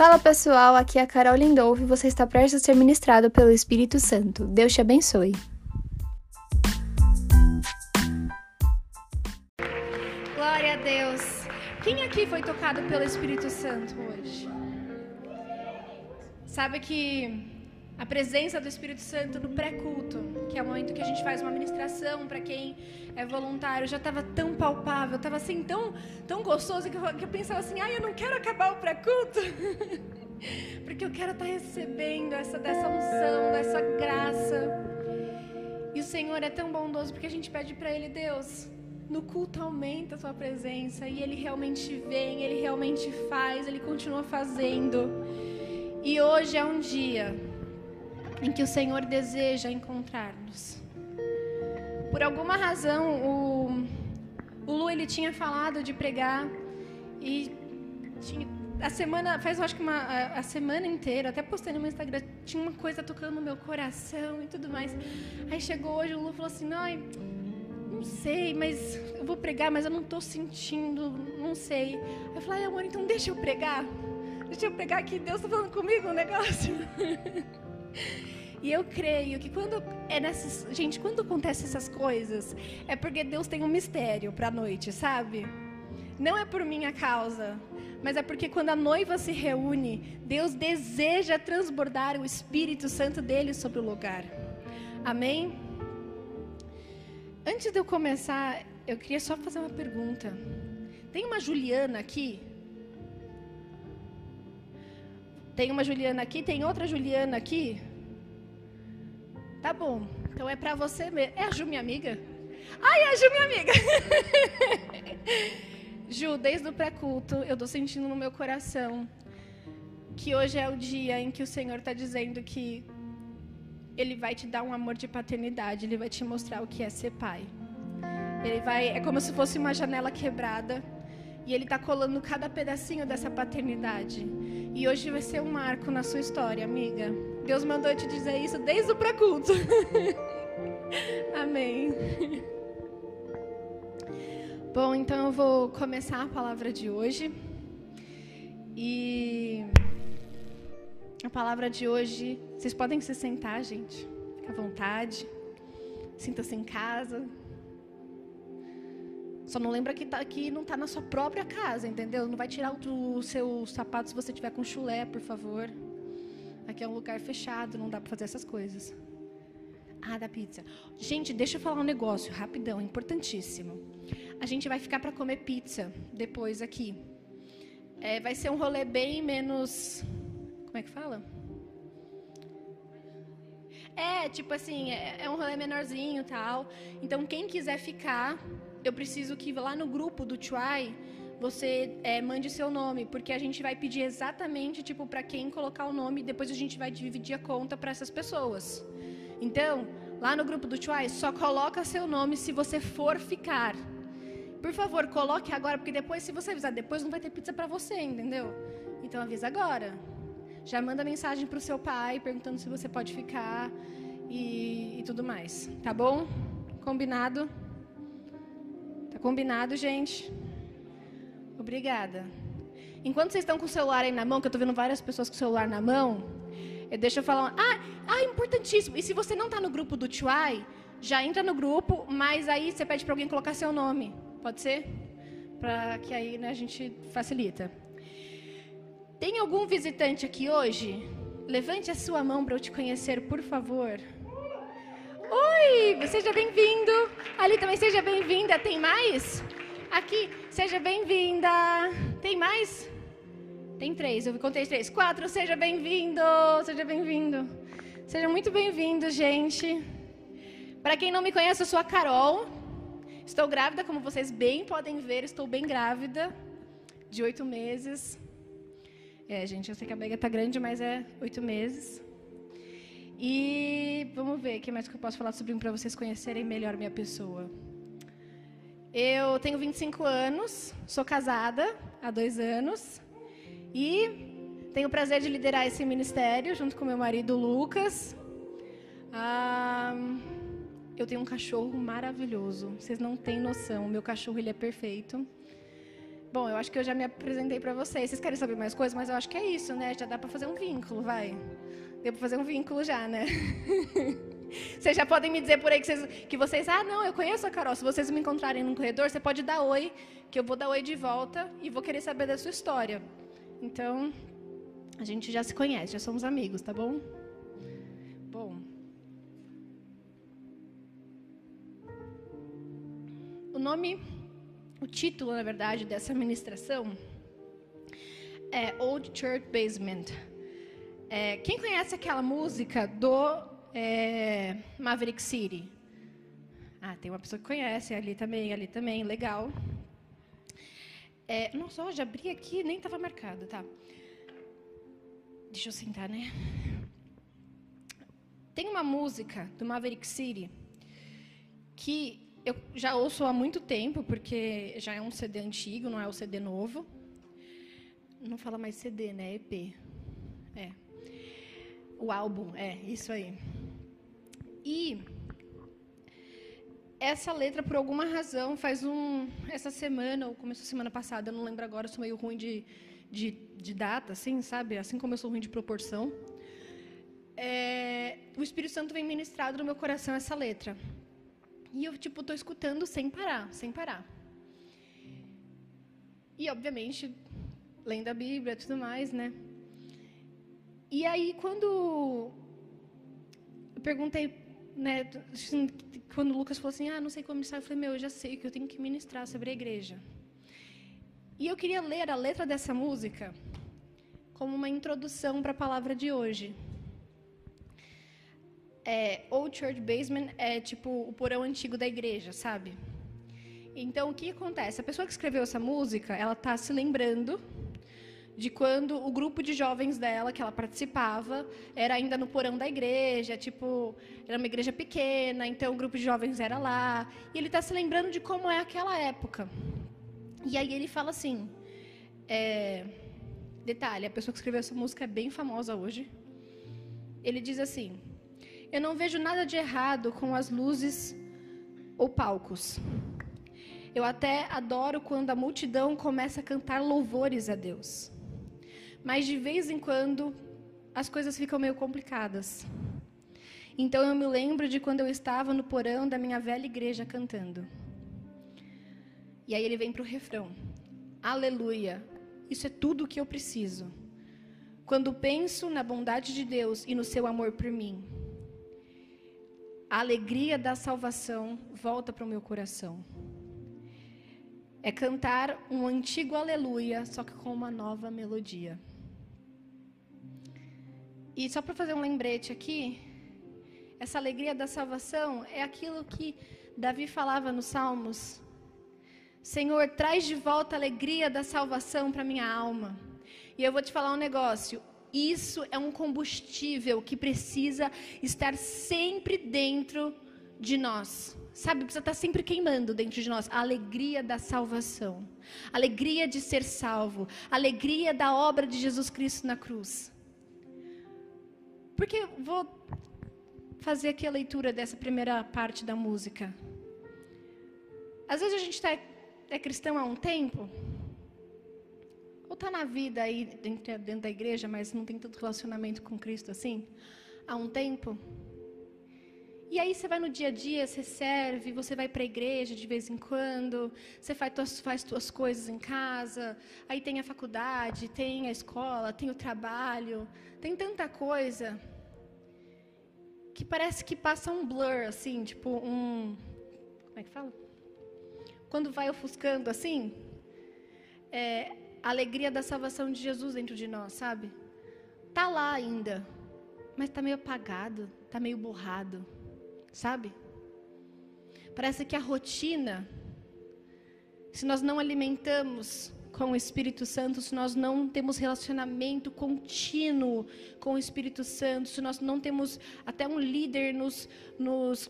Fala pessoal, aqui é a Carol Lindolfo e você está prestes a ser ministrado pelo Espírito Santo. Deus te abençoe. Glória a Deus. Quem aqui foi tocado pelo Espírito Santo hoje? Sabe que a presença do Espírito Santo no pré-culto, que é o momento que a gente faz uma ministração para quem é voluntário, já estava tão palpável, estava assim tão, tão gostoso que eu, que eu pensava assim, ai, eu não quero acabar o pré-culto, porque eu quero estar tá recebendo essa dessa unção, dessa graça. E o Senhor é tão bondoso porque a gente pede para Ele, Deus, no culto aumenta a tua presença e Ele realmente vem, Ele realmente faz, Ele continua fazendo. E hoje é um dia em que o Senhor deseja encontrar-nos. Por alguma razão, o, o Lu ele tinha falado de pregar e tinha, a semana, faz acho que uma, a, a, semana inteira, até postei no meu Instagram, tinha uma coisa tocando no meu coração e tudo mais. Aí chegou hoje, o Lu falou assim, não, não sei, mas eu vou pregar, mas eu não estou sentindo, não sei. Aí eu falei, amor, então deixa eu pregar. Deixa eu pregar aqui, Deus está falando comigo um negócio. E eu creio que quando é nessas, gente, quando acontece essas coisas, é porque Deus tem um mistério para a noite, sabe? Não é por minha causa, mas é porque quando a noiva se reúne, Deus deseja transbordar o Espírito Santo dele sobre o lugar. Amém? Antes de eu começar, eu queria só fazer uma pergunta. Tem uma Juliana aqui? Tem uma Juliana aqui? Tem outra Juliana aqui? Tá bom. Então é para você mesmo. É a Ju, minha amiga? Ai, é a Ju, minha amiga. Ju, desde o pré-culto, eu tô sentindo no meu coração que hoje é o dia em que o Senhor está dizendo que Ele vai te dar um amor de paternidade, Ele vai te mostrar o que é ser pai. Ele vai, é como se fosse uma janela quebrada e Ele está colando cada pedacinho dessa paternidade. E hoje vai ser um marco na sua história, amiga. Deus mandou te dizer isso desde o pré-culto. Amém. Bom, então eu vou começar a palavra de hoje. E a palavra de hoje, vocês podem se sentar, gente. Fica à vontade. Sinta-se em casa. Só não lembra que, tá, que não está na sua própria casa, entendeu? Não vai tirar o seu sapato se você tiver com chulé, por favor. Aqui é um lugar fechado, não dá para fazer essas coisas. Ah, da pizza. Gente, deixa eu falar um negócio rapidão, importantíssimo. A gente vai ficar para comer pizza depois aqui. É, vai ser um rolê bem menos. Como é que fala? É, tipo assim, é, é um rolê menorzinho tal. Então, quem quiser ficar, eu preciso que lá no grupo do Try você é, mande seu nome, porque a gente vai pedir exatamente tipo para quem colocar o nome e depois a gente vai dividir a conta para essas pessoas. Então, lá no grupo do Try, só coloca seu nome se você for ficar. Por favor, coloque agora, porque depois, se você avisar depois, não vai ter pizza para você, entendeu? Então avisa agora. Já manda mensagem para o seu pai perguntando se você pode ficar e, e tudo mais. Tá bom? Combinado? Combinado, gente? Obrigada. Enquanto vocês estão com o celular aí na mão, que eu estou vendo várias pessoas com o celular na mão, eu, deixa eu falar. Ah, ah, importantíssimo. E se você não está no grupo do Tchuai, já entra no grupo, mas aí você pede para alguém colocar seu nome. Pode ser? Para que aí né, a gente facilita. Tem algum visitante aqui hoje? Levante a sua mão para eu te conhecer, por favor. Oi, seja bem-vindo. Ali também seja bem-vinda. Tem mais? Aqui, seja bem-vinda. Tem mais? Tem três, eu contei três. Quatro, seja bem-vindo, seja bem-vindo. Seja muito bem-vindo, gente. Para quem não me conhece, eu sou a Carol. Estou grávida, como vocês bem podem ver, estou bem grávida, de oito meses. É, gente, eu sei que a bega está grande, mas é oito meses. E vamos ver o que mais que eu posso falar sobre mim para vocês conhecerem melhor minha pessoa. Eu tenho 25 anos, sou casada há dois anos e tenho o prazer de liderar esse ministério junto com meu marido Lucas. Ah, eu tenho um cachorro maravilhoso, vocês não têm noção. Meu cachorro ele é perfeito. Bom, eu acho que eu já me apresentei para vocês. Vocês querem saber mais coisas? Mas eu acho que é isso, né? Já dá para fazer um vínculo, vai. Deu para fazer um vínculo já, né? vocês já podem me dizer por aí que vocês, que vocês, ah, não, eu conheço a Carol. Se vocês me encontrarem no corredor, você pode dar oi, que eu vou dar oi de volta e vou querer saber da sua história. Então, a gente já se conhece, já somos amigos, tá bom? Bom. O nome o título, na verdade, dessa ministração é Old Church Basement. É, quem conhece aquela música do é, Maverick City? Ah, tem uma pessoa que conhece, ali também, ali também, legal. É, nossa, já abri aqui, nem estava marcado, tá? Deixa eu sentar, né? Tem uma música do Maverick City que eu já ouço há muito tempo, porque já é um CD antigo, não é o CD novo. Não fala mais CD, né? EP. É. O álbum, é, isso aí. E essa letra, por alguma razão, faz um. Essa semana, ou começou semana passada, eu não lembro agora, sou meio ruim de, de, de data, assim, sabe? Assim como eu sou ruim de proporção. É, o Espírito Santo vem ministrado no meu coração essa letra. E eu, tipo, tô escutando sem parar, sem parar. E, obviamente, lendo a Bíblia e tudo mais, né? E aí, quando eu perguntei, né, assim, quando o Lucas falou assim, ah, não sei como ministrar, eu falei, meu, eu já sei que eu tenho que ministrar sobre a igreja. E eu queria ler a letra dessa música como uma introdução para a palavra de hoje é, Old Church Basement é tipo o porão antigo da igreja, sabe? Então, o que acontece? A pessoa que escreveu essa música, ela está se lembrando de quando o grupo de jovens dela, que ela participava, era ainda no porão da igreja, tipo, era uma igreja pequena, então o grupo de jovens era lá. E ele está se lembrando de como é aquela época. E aí ele fala assim: é, detalhe, a pessoa que escreveu essa música é bem famosa hoje. Ele diz assim: eu não vejo nada de errado com as luzes ou palcos. Eu até adoro quando a multidão começa a cantar louvores a Deus. Mas de vez em quando as coisas ficam meio complicadas. Então eu me lembro de quando eu estava no porão da minha velha igreja cantando. E aí ele vem para o refrão: Aleluia, isso é tudo o que eu preciso. Quando penso na bondade de Deus e no seu amor por mim a alegria da salvação volta para o meu coração. É cantar um antigo aleluia, só que com uma nova melodia. E só para fazer um lembrete aqui, essa alegria da salvação é aquilo que Davi falava nos Salmos. Senhor, traz de volta a alegria da salvação para minha alma. E eu vou te falar um negócio: isso é um combustível que precisa estar sempre dentro de nós. Sabe, precisa estar sempre queimando dentro de nós a alegria da salvação, a alegria de ser salvo, a alegria da obra de Jesus Cristo na cruz. Porque vou fazer aqui a leitura dessa primeira parte da música. Às vezes a gente tá, é cristão há um tempo, ou está na vida aí dentro, dentro da igreja, mas não tem tanto relacionamento com Cristo assim, há um tempo. E aí você vai no dia a dia, você serve, você vai para a igreja de vez em quando, você faz tuas, faz tuas coisas em casa, aí tem a faculdade, tem a escola, tem o trabalho, tem tanta coisa que parece que passa um blur, assim, tipo um. Como é que fala? Quando vai ofuscando assim, é, a alegria da salvação de Jesus dentro de nós, sabe? Tá lá ainda, mas tá meio apagado, tá meio borrado, sabe? Parece que a rotina, se nós não alimentamos com o Espírito Santo, se nós não temos relacionamento contínuo com o Espírito Santo, se nós não temos até um líder nos, nos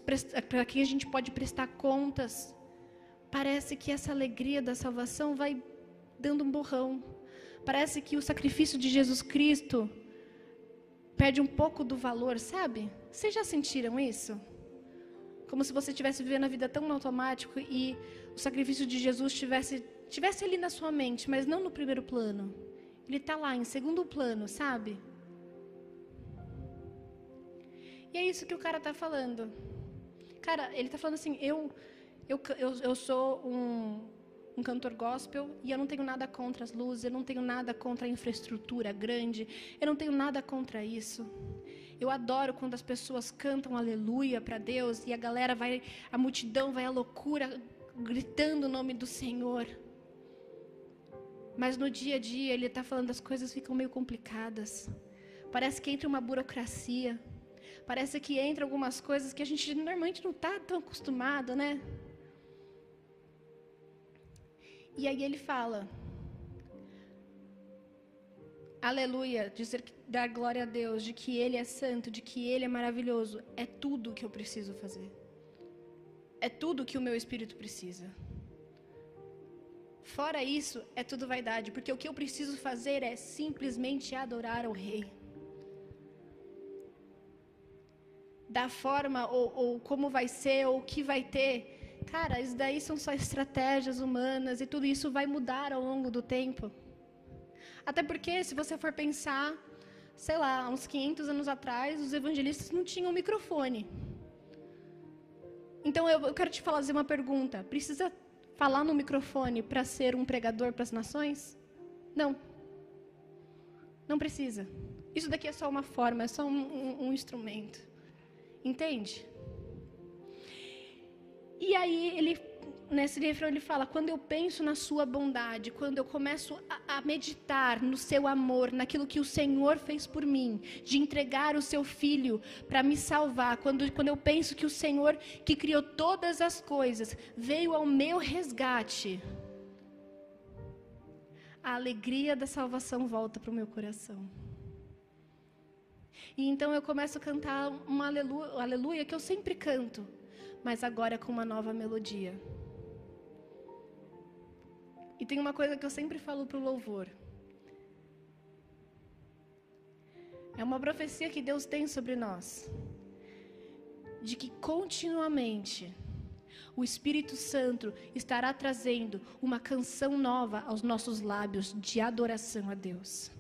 para quem a gente pode prestar contas, parece que essa alegria da salvação vai dando um borrão. Parece que o sacrifício de Jesus Cristo perde um pouco do valor, sabe? Vocês já sentiram isso? Como se você estivesse vivendo a vida tão no automático e o sacrifício de Jesus tivesse, tivesse ali na sua mente, mas não no primeiro plano. Ele está lá em segundo plano, sabe? E é isso que o cara está falando. Cara, ele está falando assim: eu, eu, eu, eu sou um, um cantor gospel e eu não tenho nada contra as luzes, eu não tenho nada contra a infraestrutura grande, eu não tenho nada contra isso. Eu adoro quando as pessoas cantam aleluia para Deus e a galera vai, a multidão vai à loucura gritando o nome do Senhor. Mas no dia a dia ele está falando as coisas ficam meio complicadas. Parece que entra uma burocracia. Parece que entra algumas coisas que a gente normalmente não está tão acostumado, né? E aí ele fala: Aleluia, dizer dar glória a Deus, de que Ele é santo, de que Ele é maravilhoso, é tudo que eu preciso fazer. É tudo que o meu espírito precisa. Fora isso, é tudo vaidade, porque o que eu preciso fazer é simplesmente adorar ao Rei. Da forma ou, ou como vai ser, ou o que vai ter, cara, isso daí são só estratégias humanas e tudo isso vai mudar ao longo do tempo. Até porque, se você for pensar, sei lá, uns 500 anos atrás, os evangelistas não tinham microfone. Então eu, eu quero te fazer uma pergunta: precisa falar no microfone para ser um pregador para as nações? Não. Não precisa. Isso daqui é só uma forma, é só um, um, um instrumento. Entende? E aí ele nesse refrão ele fala: quando eu penso na sua bondade, quando eu começo a, a, meditar no seu amor, naquilo que o Senhor fez por mim, de entregar o seu filho para me salvar, quando, quando eu penso que o Senhor que criou todas as coisas veio ao meu resgate, a alegria da salvação volta para o meu coração. E então eu começo a cantar uma aleluia, aleluia que eu sempre canto, mas agora com uma nova melodia. E tem uma coisa que eu sempre falo para o louvor. É uma profecia que Deus tem sobre nós. De que continuamente o Espírito Santo estará trazendo uma canção nova aos nossos lábios de adoração a Deus.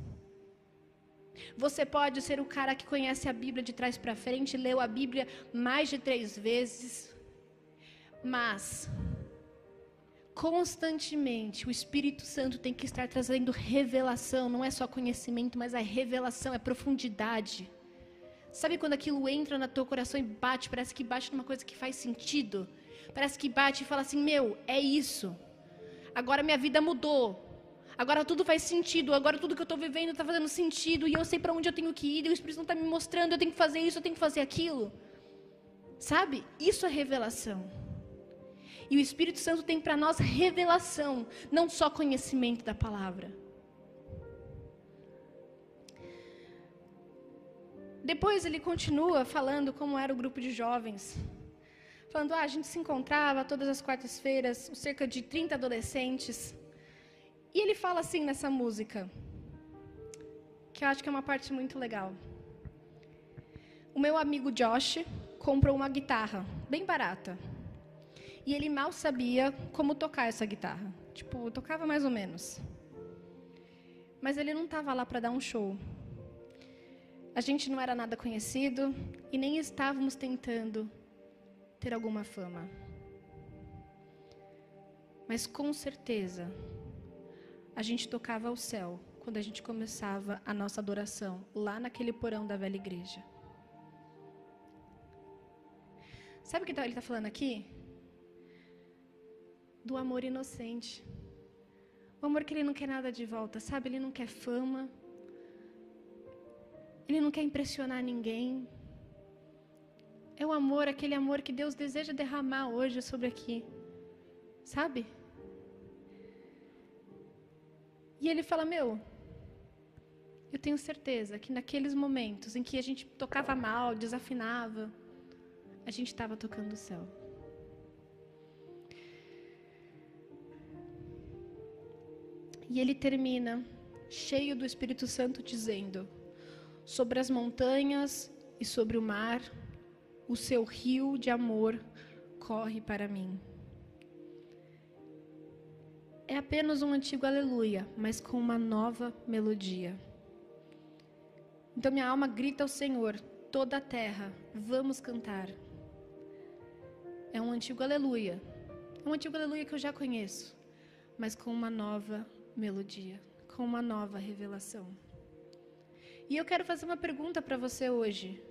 Você pode ser o cara que conhece a Bíblia de trás para frente, leu a Bíblia mais de três vezes, mas constantemente o Espírito Santo tem que estar trazendo revelação, não é só conhecimento, mas a revelação, é profundidade. Sabe quando aquilo entra no teu coração e bate, parece que bate numa coisa que faz sentido? Parece que bate e fala assim: "Meu, é isso. Agora minha vida mudou. Agora tudo faz sentido. Agora tudo que eu estou vivendo está fazendo sentido e eu sei para onde eu tenho que ir. E o Espírito Santo está me mostrando, eu tenho que fazer isso, eu tenho que fazer aquilo." Sabe? Isso é revelação. E o Espírito Santo tem para nós revelação, não só conhecimento da palavra. Depois ele continua falando como era o grupo de jovens. Falando, ah, a gente se encontrava todas as quartas-feiras, cerca de 30 adolescentes. E ele fala assim nessa música, que eu acho que é uma parte muito legal. O meu amigo Josh comprou uma guitarra, bem barata, e ele mal sabia como tocar essa guitarra. Tipo, tocava mais ou menos. Mas ele não estava lá para dar um show. A gente não era nada conhecido e nem estávamos tentando ter alguma fama. Mas com certeza, a gente tocava ao céu quando a gente começava a nossa adoração lá naquele porão da velha igreja. Sabe o que ele está falando aqui? Do amor inocente. O amor que ele não quer nada de volta, sabe? Ele não quer fama. Ele não quer impressionar ninguém. É o amor, aquele amor que Deus deseja derramar hoje sobre aqui. Sabe? E ele fala: Meu, eu tenho certeza que naqueles momentos em que a gente tocava mal, desafinava, a gente estava tocando o céu. E ele termina cheio do Espírito Santo dizendo: Sobre as montanhas e sobre o mar, o seu rio de amor corre para mim. É apenas um antigo aleluia, mas com uma nova melodia. Então minha alma grita ao Senhor, toda a terra, vamos cantar. É um antigo aleluia. É um antigo aleluia que eu já conheço, mas com uma nova melodia, com uma nova revelação. E eu quero fazer uma pergunta para você hoje.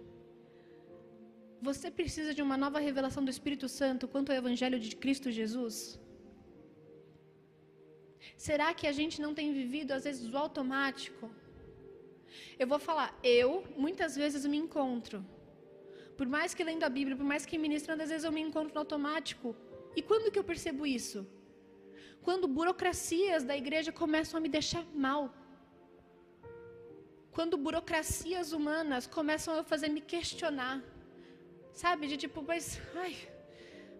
Você precisa de uma nova revelação do Espírito Santo quanto ao Evangelho de Cristo Jesus? Será que a gente não tem vivido, às vezes, o automático? Eu vou falar, eu muitas vezes me encontro. Por mais que lendo a Bíblia, por mais que ministrando, às vezes eu me encontro no automático. E quando que eu percebo isso? Quando burocracias da igreja começam a me deixar mal. Quando burocracias humanas começam a fazer me questionar. Sabe? De tipo, mas, ai,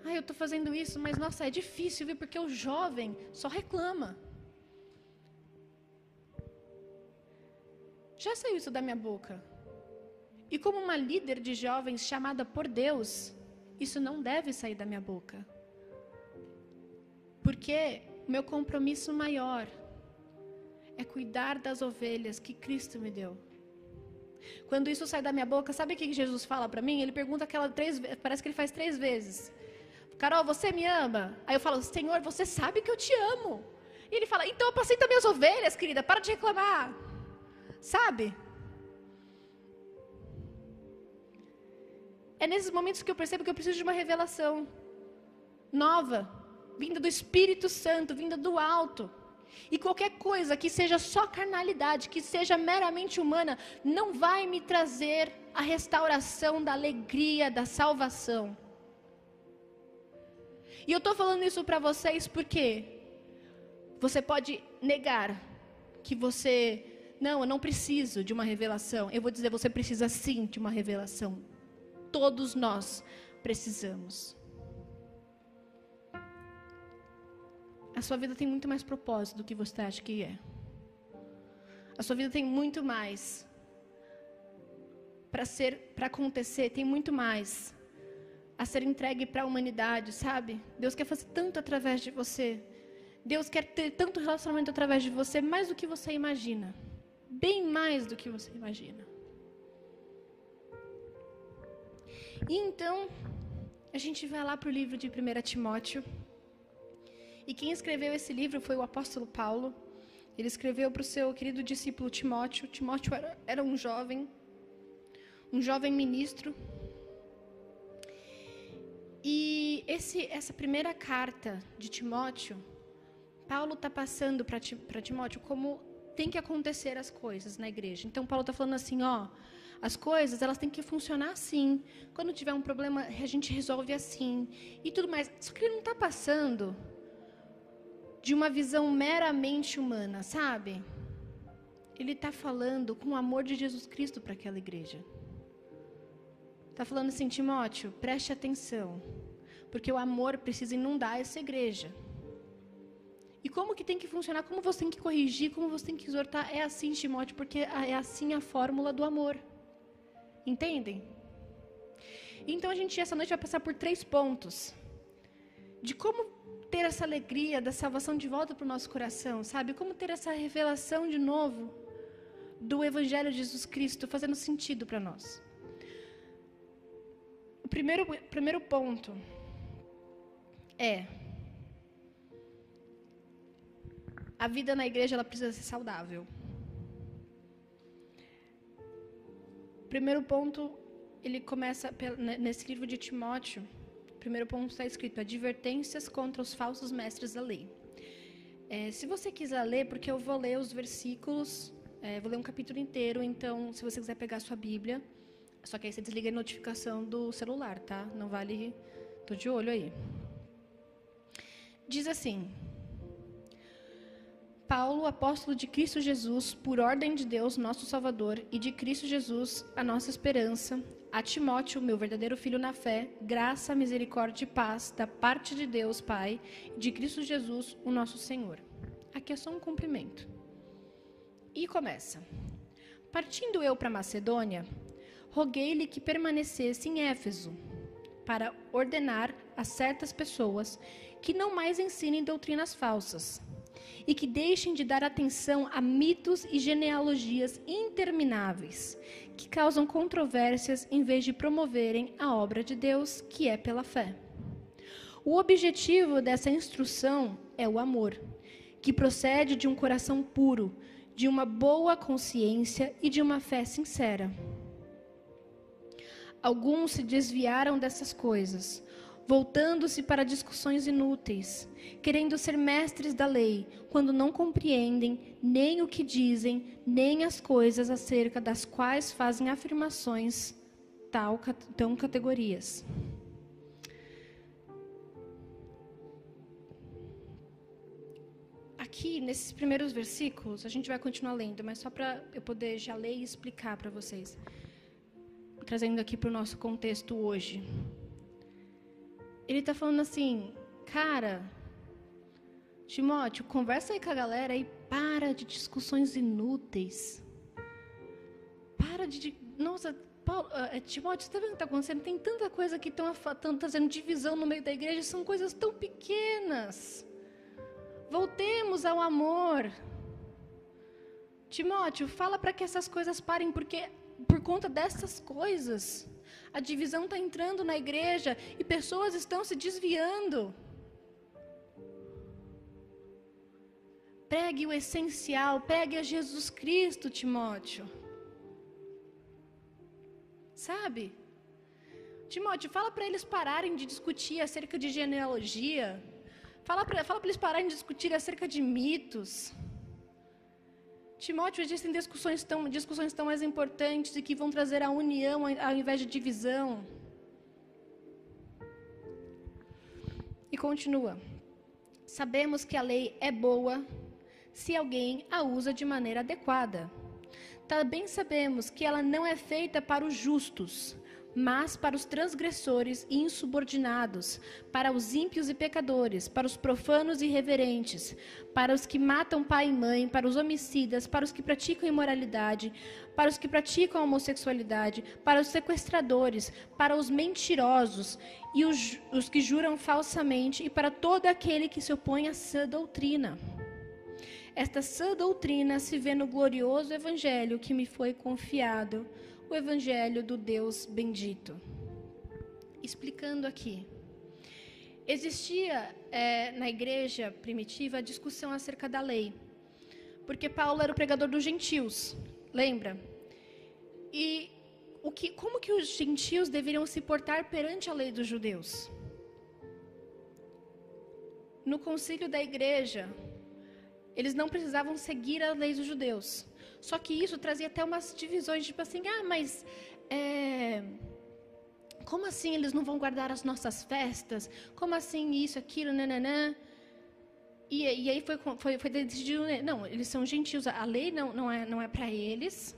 ai, eu estou fazendo isso, mas nossa, é difícil, viu? Porque o jovem só reclama. Já saiu isso da minha boca. E como uma líder de jovens chamada por Deus, isso não deve sair da minha boca. Porque meu compromisso maior é cuidar das ovelhas que Cristo me deu. Quando isso sai da minha boca, sabe o que Jesus fala para mim? Ele pergunta aquela três parece que ele faz três vezes. Carol, você me ama? Aí eu falo, Senhor, você sabe que eu te amo. E ele fala, então apacenta minhas ovelhas, querida, para de reclamar. Sabe? É nesses momentos que eu percebo que eu preciso de uma revelação nova, vinda do Espírito Santo, vinda do alto. E qualquer coisa que seja só carnalidade, que seja meramente humana, não vai me trazer a restauração da alegria, da salvação. E eu estou falando isso para vocês porque você pode negar que você não, eu não preciso de uma revelação. Eu vou dizer, você precisa sim de uma revelação. Todos nós precisamos. A sua vida tem muito mais propósito do que você acha que é. A sua vida tem muito mais para ser, para acontecer, tem muito mais a ser entregue para a humanidade, sabe? Deus quer fazer tanto através de você. Deus quer ter tanto relacionamento através de você, mais do que você imagina bem mais do que você imagina. E então, a gente vai lá para o livro de 1 Timóteo. E quem escreveu esse livro foi o apóstolo Paulo. Ele escreveu para o seu querido discípulo Timóteo. Timóteo era, era um jovem, um jovem ministro. E esse, essa primeira carta de Timóteo, Paulo está passando para Timóteo como tem que acontecer as coisas na igreja. Então Paulo está falando assim, ó, as coisas elas têm que funcionar assim. Quando tiver um problema, a gente resolve assim e tudo mais. Só que ele não está passando de uma visão meramente humana, sabe? Ele está falando com o amor de Jesus Cristo para aquela igreja. Está falando assim, Timóteo, preste atenção, porque o amor precisa inundar essa igreja. E como que tem que funcionar, como você tem que corrigir, como você tem que exortar, é assim, Timóteo, porque é assim a fórmula do amor. Entendem? Então a gente essa noite vai passar por três pontos de como ter essa alegria da salvação de volta para o nosso coração, sabe? Como ter essa revelação de novo do Evangelho de Jesus Cristo fazendo sentido para nós. O primeiro, primeiro ponto é a vida na igreja ela precisa ser saudável. Primeiro ponto, ele começa nesse livro de Timóteo. Primeiro ponto está escrito: advertências contra os falsos mestres da lei. É, se você quiser ler, porque eu vou ler os versículos, é, vou ler um capítulo inteiro. Então, se você quiser pegar a sua Bíblia, só que aí você desliga a notificação do celular, tá? Não vale. Tô de olho aí. Diz assim: Paulo, apóstolo de Cristo Jesus, por ordem de Deus, nosso Salvador, e de Cristo Jesus, a nossa esperança, a Timóteo, meu verdadeiro filho na fé, graça, misericórdia e paz da parte de Deus, Pai, e de Cristo Jesus, o nosso Senhor. Aqui é só um cumprimento. E começa. Partindo eu para Macedônia, roguei-lhe que permanecesse em Éfeso para ordenar a certas pessoas que não mais ensinem doutrinas falsas e que deixem de dar atenção a mitos e genealogias intermináveis que causam controvérsias em vez de promoverem a obra de Deus, que é pela fé. O objetivo dessa instrução é o amor, que procede de um coração puro, de uma boa consciência e de uma fé sincera. Alguns se desviaram dessas coisas, voltando-se para discussões inúteis, querendo ser mestres da lei, quando não compreendem nem o que dizem, nem as coisas acerca das quais fazem afirmações tal, tão categorias. Aqui, nesses primeiros versículos, a gente vai continuar lendo, mas só para eu poder já ler e explicar para vocês trazendo aqui para o nosso contexto hoje. Ele está falando assim, cara, Timóteo, conversa aí com a galera e para de discussões inúteis. Para de. Nossa, Paulo, uh, Timóteo, você está vendo o que está acontecendo? Tem tanta coisa que estão trazendo divisão no meio da igreja, são coisas tão pequenas. Voltemos ao amor. Timóteo, fala para que essas coisas parem, porque por conta dessas coisas, a divisão está entrando na igreja e pessoas estão se desviando. Pregue o essencial, pregue a Jesus Cristo, Timóteo. Sabe? Timóteo, fala para eles pararem de discutir acerca de genealogia. Fala para fala eles pararem de discutir acerca de mitos. Timóteo, existem discussões tão, discussões tão mais importantes e que vão trazer a união ao invés de divisão. E continua. Sabemos que a lei é boa se alguém a usa de maneira adequada. Também sabemos que ela não é feita para os justos, mas para os transgressores e insubordinados, para os ímpios e pecadores, para os profanos e irreverentes, para os que matam pai e mãe, para os homicidas, para os que praticam imoralidade, para os que praticam homossexualidade, para os sequestradores, para os mentirosos e os, os que juram falsamente, e para todo aquele que se opõe à sã doutrina. Esta sã doutrina se vê no glorioso evangelho que me foi confiado o Evangelho do Deus bendito. Explicando aqui. Existia é, na igreja primitiva a discussão acerca da lei, porque Paulo era o pregador dos gentios, lembra? E o que, como que os gentios deveriam se portar perante a lei dos judeus? No concílio da igreja, eles não precisavam seguir as leis dos judeus. Só que isso trazia até umas divisões, tipo assim, ah, mas é, como assim eles não vão guardar as nossas festas? Como assim isso, aquilo, nananã? E, e aí foi, foi, foi decidido, né, não, eles são gentios, a lei não, não é, não é para eles.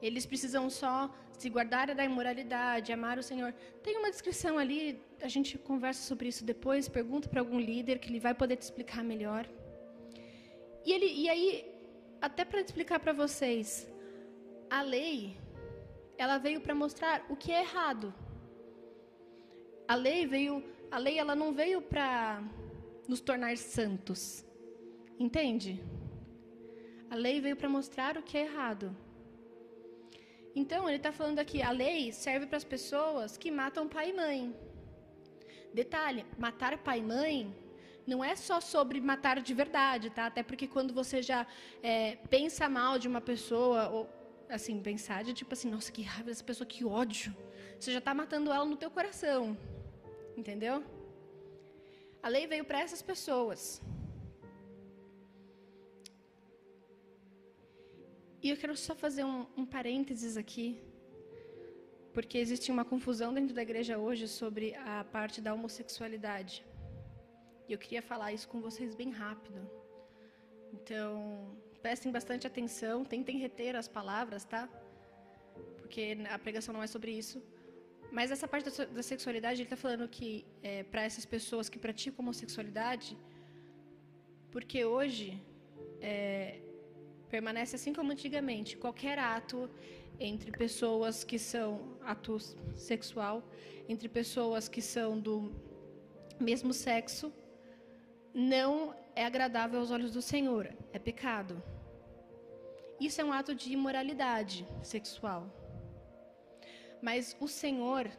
Eles precisam só se guardar da imoralidade, amar o Senhor. Tem uma descrição ali, a gente conversa sobre isso depois, pergunta para algum líder que ele vai poder te explicar melhor. E, ele, e aí até para explicar para vocês, a lei, ela veio para mostrar o que é errado. A lei veio, a lei ela não veio para nos tornar santos. Entende? A lei veio para mostrar o que é errado. Então, ele está falando aqui, a lei serve para as pessoas que matam pai e mãe. Detalhe, matar pai e mãe não é só sobre matar de verdade, tá? Até porque quando você já é, pensa mal de uma pessoa, ou assim, pensar de tipo assim, nossa, que raiva dessa pessoa, que ódio. Você já está matando ela no teu coração. Entendeu? A lei veio para essas pessoas. E eu quero só fazer um, um parênteses aqui, porque existe uma confusão dentro da igreja hoje sobre a parte da homossexualidade. E eu queria falar isso com vocês bem rápido. Então, prestem bastante atenção, tentem reter as palavras, tá? Porque a pregação não é sobre isso. Mas essa parte da sexualidade, ele está falando que é, para essas pessoas que praticam homossexualidade, porque hoje é, permanece assim como antigamente, qualquer ato entre pessoas que são ato sexual, entre pessoas que são do mesmo sexo, não é agradável aos olhos do Senhor, é pecado. Isso é um ato de imoralidade sexual. Mas o Senhor,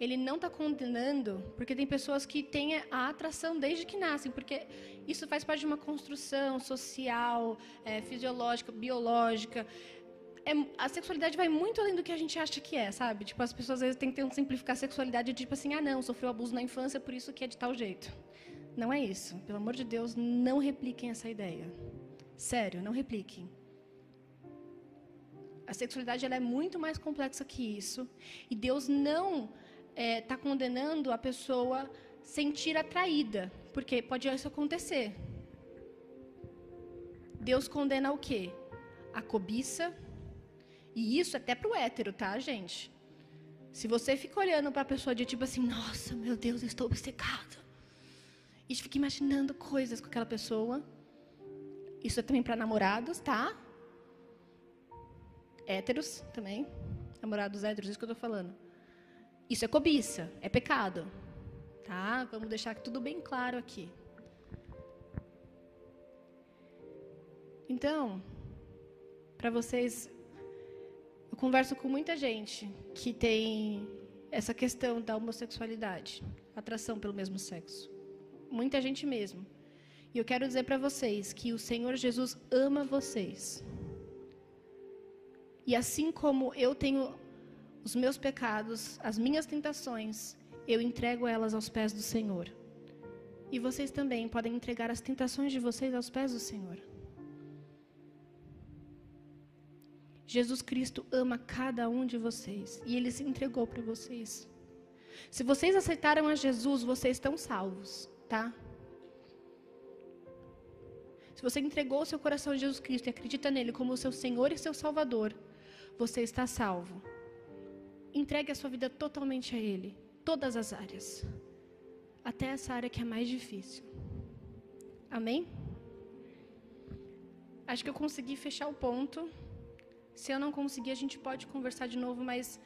Ele não está condenando, porque tem pessoas que têm a atração desde que nascem, porque isso faz parte de uma construção social, é, fisiológica, biológica. É, a sexualidade vai muito além do que a gente acha que é, sabe? Tipo, as pessoas às vezes tentam simplificar a sexualidade de tipo assim, ah, não, sofreu abuso na infância, por isso que é de tal jeito. Não é isso. Pelo amor de Deus, não repliquem essa ideia. Sério, não repliquem. A sexualidade ela é muito mais complexa que isso. E Deus não está é, tá condenando a pessoa sentir atraída, porque pode isso acontecer. Deus condena o quê? A cobiça. E isso até para o hétero, tá, gente? Se você fica olhando para a pessoa de tipo assim, nossa, meu Deus, eu estou obcecado. E fica imaginando coisas com aquela pessoa. Isso é também para namorados, tá? héteros também, namorados héteros, isso que eu estou falando. Isso é cobiça, é pecado. Tá? Vamos deixar tudo bem claro aqui. Então, para vocês, eu converso com muita gente que tem essa questão da homossexualidade, atração pelo mesmo sexo. Muita gente mesmo. E eu quero dizer para vocês que o Senhor Jesus ama vocês. E assim como eu tenho os meus pecados, as minhas tentações, eu entrego elas aos pés do Senhor. E vocês também podem entregar as tentações de vocês aos pés do Senhor. Jesus Cristo ama cada um de vocês e ele se entregou para vocês. Se vocês aceitaram a Jesus, vocês estão salvos, tá? Se você entregou o seu coração a Jesus Cristo e acredita nele como seu Senhor e seu Salvador, você está salvo. Entregue a sua vida totalmente a Ele, todas as áreas, até essa área que é mais difícil. Amém? Acho que eu consegui fechar o ponto. Se eu não conseguir, a gente pode conversar de novo, mas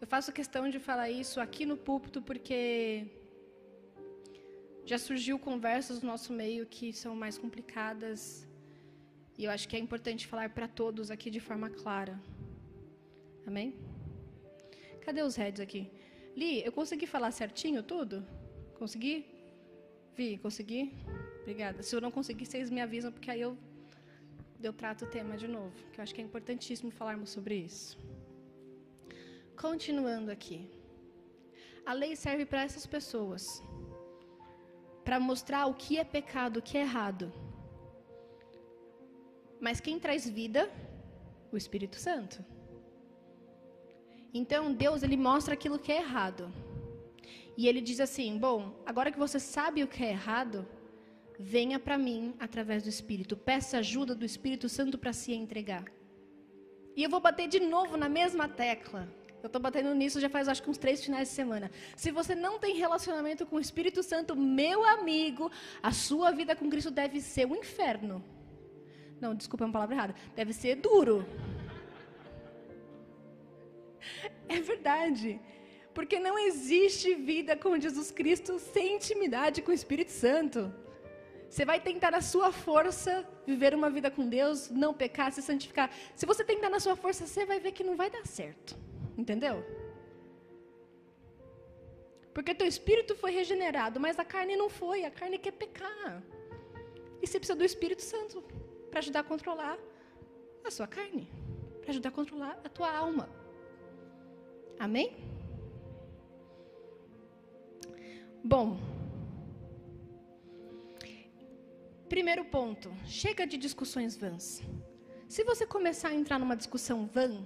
eu faço questão de falar isso aqui no púlpito porque já surgiu conversas no nosso meio que são mais complicadas. E eu acho que é importante falar para todos aqui de forma clara. Amém? Cadê os heads aqui? Li, eu consegui falar certinho tudo? Consegui? Vi, consegui? Obrigada. Se eu não conseguir, vocês me avisam, porque aí eu, eu trato o tema de novo, que eu acho que é importantíssimo falarmos sobre isso. Continuando aqui. A lei serve para essas pessoas, para mostrar o que é pecado, o que é errado. Mas quem traz vida? O Espírito Santo. Então Deus ele mostra aquilo que é errado. E ele diz assim: "Bom, agora que você sabe o que é errado, venha para mim através do Espírito. Peça ajuda do Espírito Santo para se entregar." E eu vou bater de novo na mesma tecla. Eu estou batendo nisso já faz acho que uns três finais de semana. Se você não tem relacionamento com o Espírito Santo, meu amigo, a sua vida com Cristo deve ser um inferno. Não, desculpa, é uma palavra errada. Deve ser duro. É verdade. Porque não existe vida com Jesus Cristo sem intimidade com o Espírito Santo. Você vai tentar na sua força viver uma vida com Deus, não pecar, se santificar. Se você tentar na sua força, você vai ver que não vai dar certo. Entendeu? Porque teu espírito foi regenerado, mas a carne não foi. A carne quer pecar. E você precisa do Espírito Santo para ajudar a controlar a sua carne, para ajudar a controlar a tua alma. Amém? Bom, primeiro ponto: chega de discussões vãs. Se você começar a entrar numa discussão vã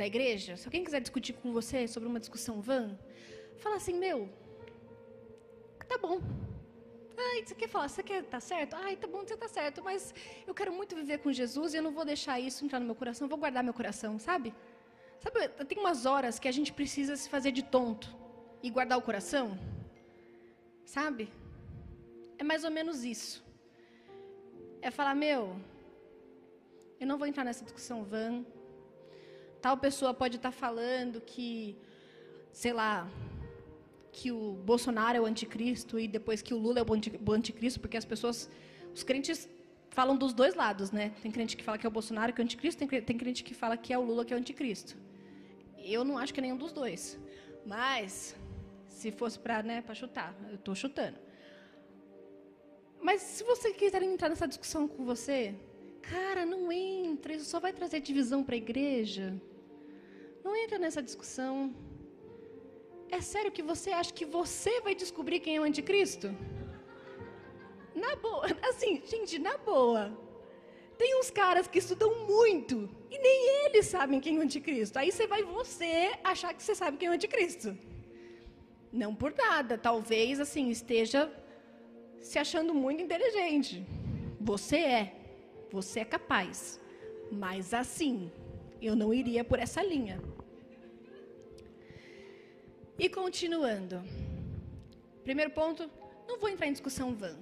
da igreja, se alguém quiser discutir com você sobre uma discussão vã, fala assim: meu, tá bom. Ai, você quer falar, você quer tá certo? Ai, tá bom, você tá certo, mas eu quero muito viver com Jesus e eu não vou deixar isso entrar no meu coração, vou guardar meu coração, sabe? Sabe, tem umas horas que a gente precisa se fazer de tonto e guardar o coração? Sabe? É mais ou menos isso. É falar, meu, eu não vou entrar nessa discussão vã. Tal pessoa pode estar falando que, sei lá, que o Bolsonaro é o anticristo e depois que o Lula é o anticristo, porque as pessoas, os crentes falam dos dois lados, né? Tem crente que fala que é o Bolsonaro que é o anticristo, tem, tem crente que fala que é o Lula que é o anticristo. Eu não acho que é nenhum dos dois. Mas, se fosse para né, chutar, eu estou chutando. Mas se você quiser entrar nessa discussão com você, cara, não entra, isso só vai trazer divisão para a igreja. Não entra nessa discussão. É sério que você acha que você vai descobrir quem é o anticristo? Na boa, assim, gente, na boa. Tem uns caras que estudam muito e nem eles sabem quem é o anticristo. Aí você vai você achar que você sabe quem é o anticristo. Não por nada, talvez assim esteja se achando muito inteligente. Você é, você é capaz. Mas assim, eu não iria por essa linha. E continuando. Primeiro ponto, não vou entrar em discussão vã.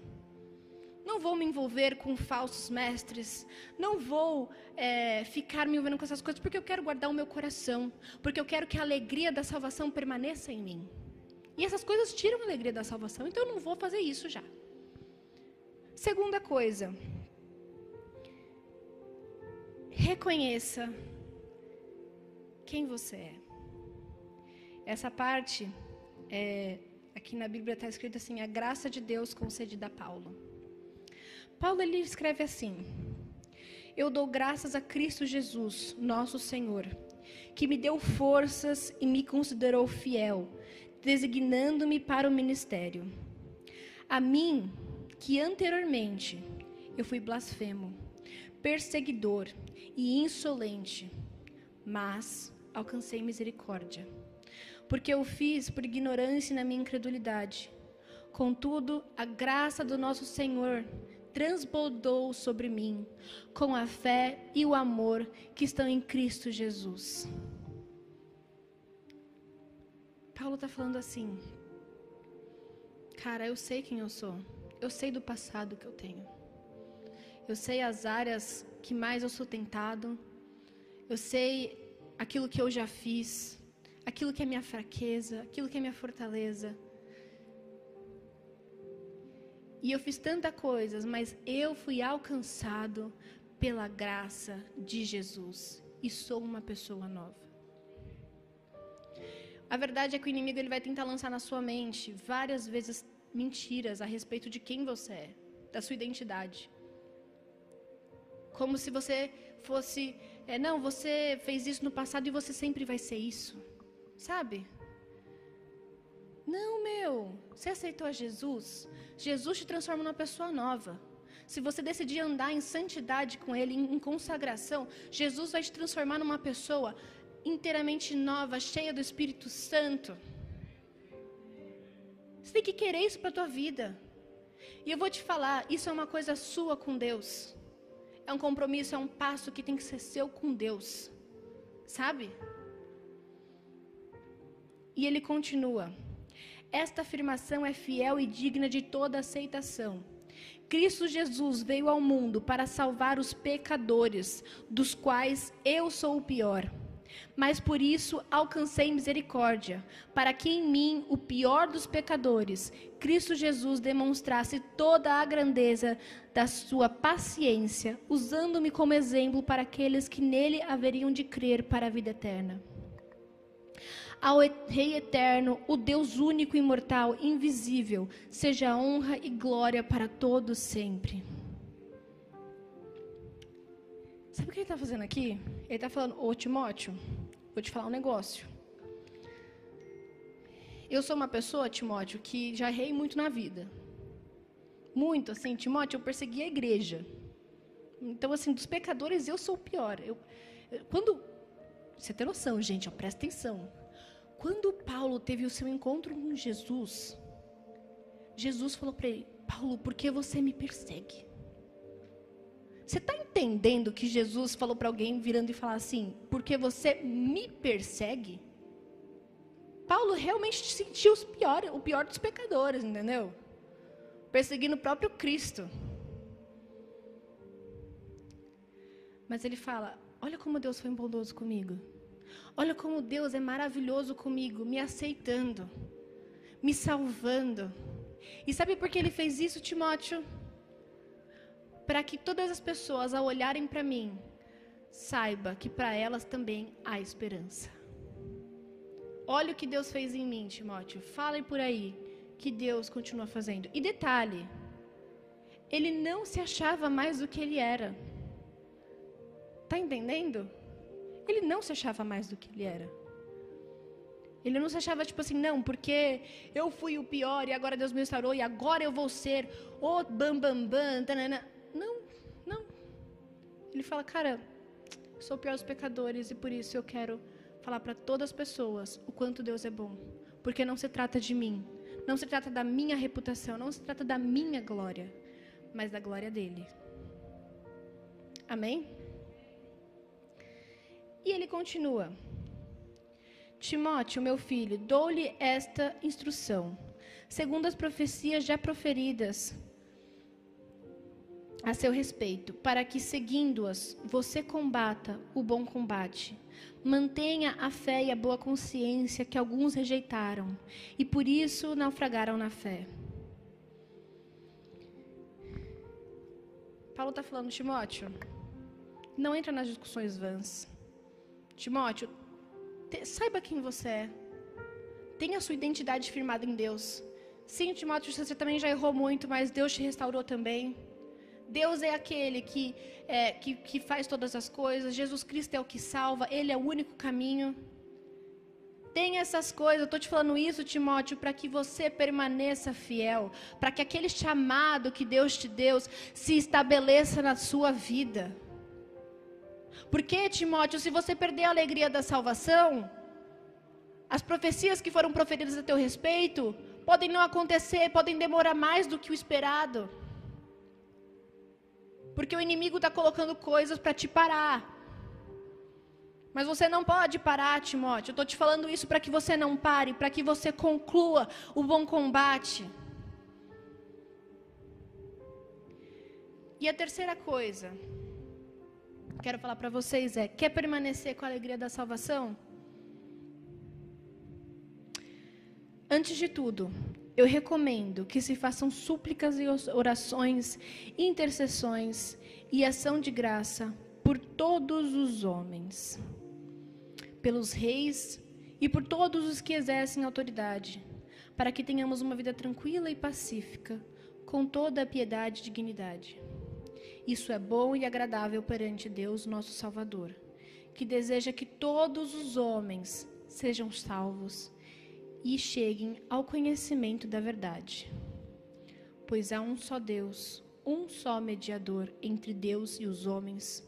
Não vou me envolver com falsos mestres. Não vou é, ficar me envolvendo com essas coisas porque eu quero guardar o meu coração. Porque eu quero que a alegria da salvação permaneça em mim. E essas coisas tiram a alegria da salvação. Então eu não vou fazer isso já. Segunda coisa. Reconheça quem você é. Essa parte, é, aqui na Bíblia está escrito assim: a graça de Deus concedida a Paulo. Paulo ele escreve assim: Eu dou graças a Cristo Jesus, nosso Senhor, que me deu forças e me considerou fiel, designando-me para o ministério. A mim, que anteriormente eu fui blasfemo, perseguidor e insolente, mas alcancei misericórdia, porque eu fiz por ignorância na minha incredulidade. Contudo, a graça do nosso Senhor transbordou sobre mim com a fé e o amor que estão em Cristo Jesus. Paulo está falando assim, cara, eu sei quem eu sou, eu sei do passado que eu tenho, eu sei as áreas que mais eu sou tentado, eu sei aquilo que eu já fiz, aquilo que é minha fraqueza, aquilo que é minha fortaleza. E eu fiz tanta coisas, mas eu fui alcançado pela graça de Jesus e sou uma pessoa nova. A verdade é que o inimigo ele vai tentar lançar na sua mente várias vezes mentiras a respeito de quem você é, da sua identidade. Como se você fosse, é, não, você fez isso no passado e você sempre vai ser isso, sabe? Não, meu. Você aceitou a Jesus? Jesus te transforma numa pessoa nova. Se você decidir andar em santidade com Ele, em consagração, Jesus vai te transformar numa pessoa inteiramente nova, cheia do Espírito Santo. Você tem que querer isso para a tua vida. E eu vou te falar, isso é uma coisa sua com Deus. É um compromisso, é um passo que tem que ser seu com Deus. Sabe? E ele continua. Esta afirmação é fiel e digna de toda aceitação. Cristo Jesus veio ao mundo para salvar os pecadores, dos quais eu sou o pior. Mas por isso alcancei misericórdia, para que em mim, o pior dos pecadores, Cristo Jesus demonstrasse toda a grandeza da sua paciência, usando-me como exemplo para aqueles que nele haveriam de crer para a vida eterna ao Rei eterno, o Deus único, imortal, invisível, seja honra e glória para todos sempre. Sabe o que ele está fazendo aqui? Ele está falando, ô Timóteo, vou te falar um negócio. Eu sou uma pessoa, Timóteo, que já errei muito na vida. Muito, assim, Timóteo, eu persegui a igreja. Então, assim, dos pecadores, eu sou o pior. Eu, quando. Você tem noção, gente, ó, presta atenção. Quando Paulo teve o seu encontro com Jesus, Jesus falou para ele: Paulo, por que você me persegue? Você está entendendo que Jesus falou para alguém virando e falar assim: porque você me persegue? Paulo realmente sentiu o pior, o pior dos pecadores, entendeu? Perseguindo o próprio Cristo. Mas ele fala: olha como Deus foi bondoso comigo. Olha como Deus é maravilhoso comigo, me aceitando, me salvando. E sabe por que ele fez isso, Timóteo? Para que todas as pessoas, ao olharem para mim, saiba que para elas também há esperança. Olha o que Deus fez em mim, Timóteo. Falem por aí que Deus continua fazendo. E detalhe, ele não se achava mais do que ele era. Tá entendendo? Ele não se achava mais do que ele era. Ele não se achava tipo assim, não, porque eu fui o pior e agora Deus me restaurou e agora eu vou ser o bam bam bam. Tanana. Ele fala, cara, sou o pior dos pecadores e por isso eu quero falar para todas as pessoas o quanto Deus é bom. Porque não se trata de mim, não se trata da minha reputação, não se trata da minha glória, mas da glória dele. Amém? E ele continua: Timóteo, meu filho, dou-lhe esta instrução, segundo as profecias já proferidas a seu respeito, para que, seguindo-as, você combata o bom combate. Mantenha a fé e a boa consciência que alguns rejeitaram e por isso naufragaram na fé. Paulo está falando, Timóteo, não entra nas discussões vãs. Timóteo, te, saiba quem você é. Tenha sua identidade firmada em Deus. Sim, Timóteo, você também já errou muito, mas Deus te restaurou também. Deus é aquele que, é, que, que faz todas as coisas. Jesus Cristo é o que salva. Ele é o único caminho. Tenha essas coisas. Eu estou te falando isso, Timóteo, para que você permaneça fiel. Para que aquele chamado que Deus te deu se estabeleça na sua vida. Porque, Timóteo, se você perder a alegria da salvação, as profecias que foram proferidas a teu respeito podem não acontecer, podem demorar mais do que o esperado. Porque o inimigo está colocando coisas para te parar. Mas você não pode parar, Timóteo. Eu estou te falando isso para que você não pare, para que você conclua o bom combate. E a terceira coisa quero falar para vocês é: quer permanecer com a alegria da salvação? Antes de tudo, eu recomendo que se façam súplicas e orações, intercessões e ação de graça por todos os homens, pelos reis e por todos os que exercem autoridade, para que tenhamos uma vida tranquila e pacífica, com toda a piedade e dignidade. Isso é bom e agradável perante Deus, nosso Salvador, que deseja que todos os homens sejam salvos e cheguem ao conhecimento da verdade. Pois há um só Deus, um só mediador entre Deus e os homens,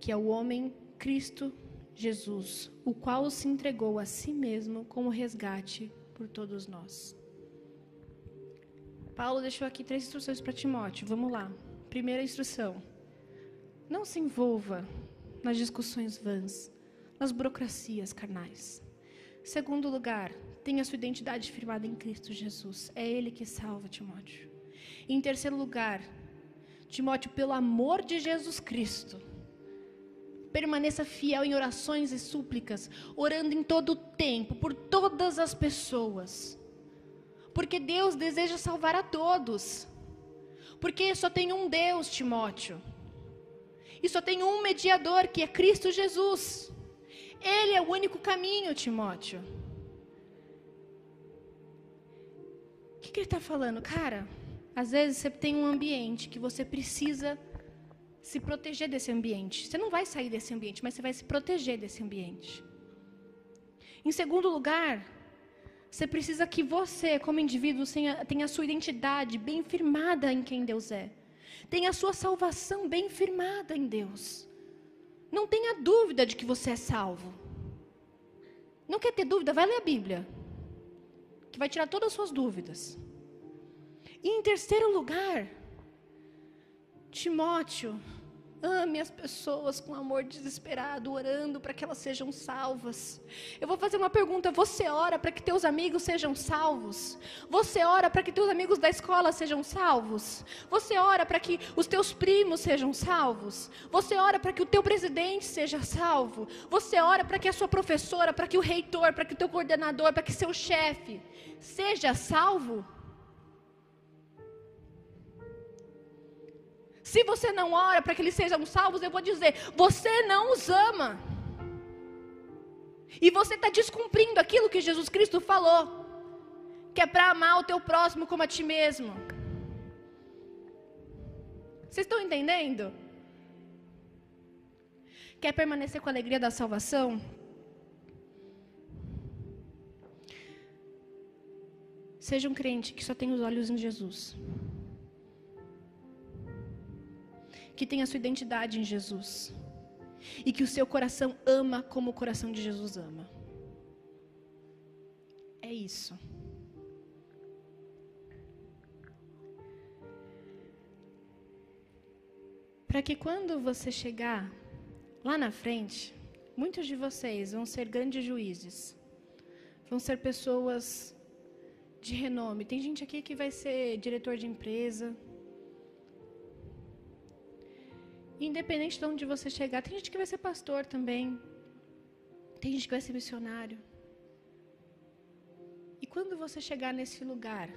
que é o homem Cristo Jesus, o qual se entregou a si mesmo como resgate por todos nós. Paulo deixou aqui três instruções para Timóteo. Vamos lá. Primeira instrução: não se envolva nas discussões vãs, nas burocracias carnais. Segundo lugar, tenha sua identidade firmada em Cristo Jesus. É Ele que salva Timóteo. em terceiro lugar, Timóteo, pelo amor de Jesus Cristo, permaneça fiel em orações e súplicas, orando em todo o tempo, por todas as pessoas. Porque Deus deseja salvar a todos. Porque só tem um Deus, Timóteo. E só tem um mediador, que é Cristo Jesus. Ele é o único caminho, Timóteo. O que, que ele está falando? Cara, às vezes você tem um ambiente que você precisa se proteger desse ambiente. Você não vai sair desse ambiente, mas você vai se proteger desse ambiente. Em segundo lugar, você precisa que você, como indivíduo, tenha, a sua identidade bem firmada em quem Deus é. Tenha a sua salvação bem firmada em Deus. Não tenha dúvida de que você é salvo. Não quer ter dúvida? Vai ler a Bíblia. Que vai tirar todas as suas dúvidas. E em terceiro lugar, Timóteo, Ame as pessoas com amor desesperado, orando para que elas sejam salvas. Eu vou fazer uma pergunta: você ora para que teus amigos sejam salvos? Você ora para que teus amigos da escola sejam salvos? Você ora para que os teus primos sejam salvos? Você ora para que o teu presidente seja salvo? Você ora para que a sua professora, para que o reitor, para que o teu coordenador, para que seu chefe seja salvo? Se você não ora para que eles sejam salvos, eu vou dizer: você não os ama. E você está descumprindo aquilo que Jesus Cristo falou, que é para amar o teu próximo como a ti mesmo. Vocês estão entendendo? Quer permanecer com a alegria da salvação? Seja um crente que só tem os olhos em Jesus. Que tem a sua identidade em Jesus. E que o seu coração ama como o coração de Jesus ama. É isso. Para que quando você chegar lá na frente, muitos de vocês vão ser grandes juízes, vão ser pessoas de renome. Tem gente aqui que vai ser diretor de empresa, Independente de onde você chegar, tem gente que vai ser pastor também. Tem gente que vai ser missionário. E quando você chegar nesse lugar,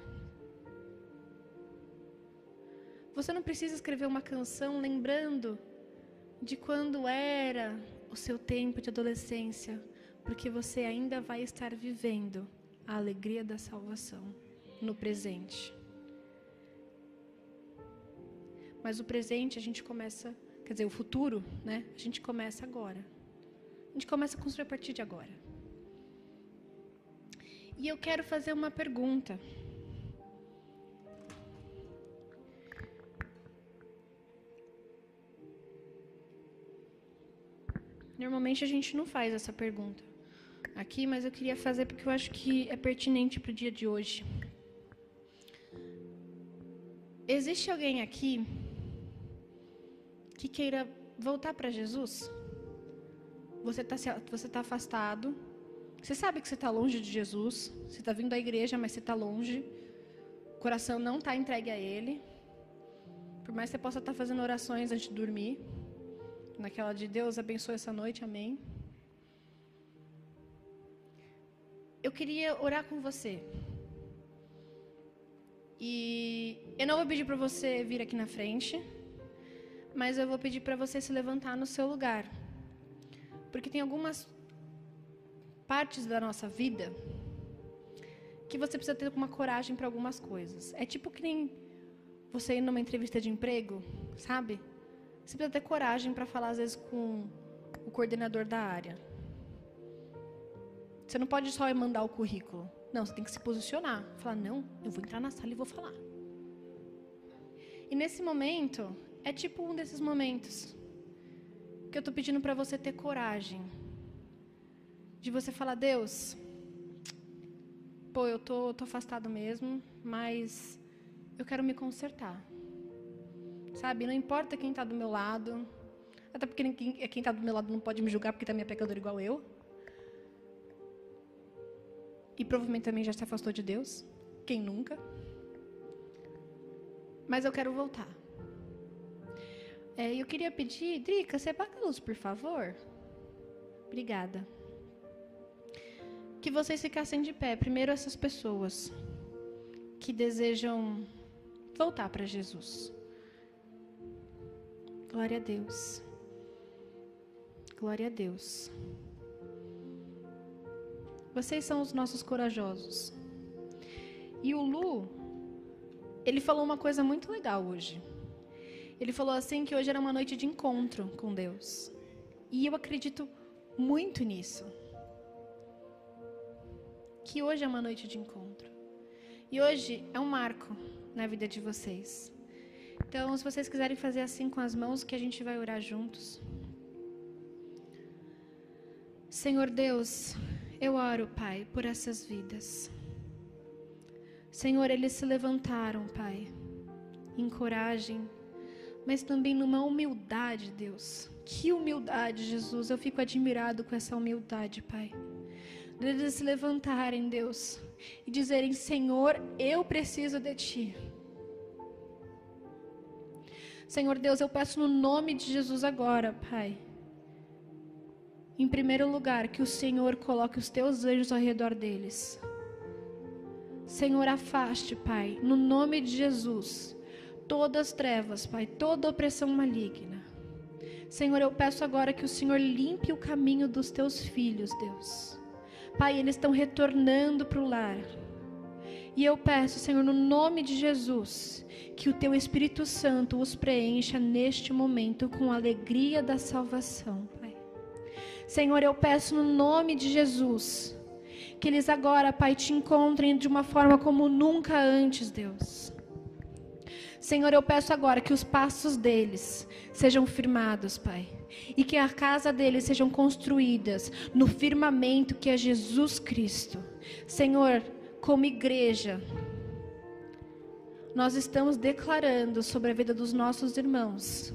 você não precisa escrever uma canção lembrando de quando era o seu tempo de adolescência, porque você ainda vai estar vivendo a alegria da salvação no presente. Mas o presente a gente começa quer dizer, o futuro, né? A gente começa agora. A gente começa a construir a partir de agora. E eu quero fazer uma pergunta. Normalmente a gente não faz essa pergunta aqui, mas eu queria fazer porque eu acho que é pertinente para o dia de hoje. Existe alguém aqui que queira voltar para Jesus? Você está você tá afastado. Você sabe que você está longe de Jesus. Você está vindo da igreja, mas você está longe. O coração não está entregue a Ele. Por mais que você possa estar tá fazendo orações antes de dormir. Naquela de Deus abençoe essa noite, amém. Eu queria orar com você. E eu não vou pedir para você vir aqui na frente mas eu vou pedir para você se levantar no seu lugar. Porque tem algumas partes da nossa vida que você precisa ter uma coragem para algumas coisas. É tipo que nem você ir numa entrevista de emprego, sabe? Você precisa ter coragem para falar às vezes com o coordenador da área. Você não pode só mandar o currículo. Não, você tem que se posicionar. Falar, não, eu vou entrar na sala e vou falar. E nesse momento, é tipo um desses momentos que eu estou pedindo para você ter coragem de você falar, Deus, pô, eu tô, tô afastado mesmo, mas eu quero me consertar. Sabe? Não importa quem está do meu lado, até porque quem está do meu lado não pode me julgar porque também é pecador igual eu. E provavelmente também já se afastou de Deus. Quem nunca? Mas eu quero voltar. É, eu queria pedir, Drica, você apaga a luz, por favor? Obrigada. Que vocês ficassem de pé. Primeiro, essas pessoas que desejam voltar para Jesus. Glória a Deus. Glória a Deus. Vocês são os nossos corajosos. E o Lu, ele falou uma coisa muito legal hoje. Ele falou assim que hoje era uma noite de encontro com Deus. E eu acredito muito nisso. Que hoje é uma noite de encontro. E hoje é um marco na vida de vocês. Então, se vocês quiserem fazer assim com as mãos, que a gente vai orar juntos. Senhor Deus, eu oro, Pai, por essas vidas. Senhor, eles se levantaram, Pai, em coragem, mas também numa humildade, Deus. Que humildade, Jesus. Eu fico admirado com essa humildade, Pai. Deles se levantarem, Deus, e dizerem: Senhor, eu preciso de Ti. Senhor Deus, eu peço no nome de Jesus agora, Pai. Em primeiro lugar, que o Senhor coloque os teus anjos ao redor deles. Senhor, afaste, Pai, no nome de Jesus, todas as trevas, Pai, toda opressão maligna. Senhor, eu peço agora que o Senhor limpe o caminho dos teus filhos, Deus. Pai, eles estão retornando para o lar. E eu peço, Senhor, no nome de Jesus, que o teu Espírito Santo os preencha neste momento com a alegria da salvação, Pai. Senhor, eu peço no nome de Jesus, que eles agora, Pai, te encontrem de uma forma como nunca antes, Deus. Senhor, eu peço agora que os passos deles sejam firmados, Pai. E que a casa deles sejam construídas no firmamento que é Jesus Cristo. Senhor, como igreja, nós estamos declarando sobre a vida dos nossos irmãos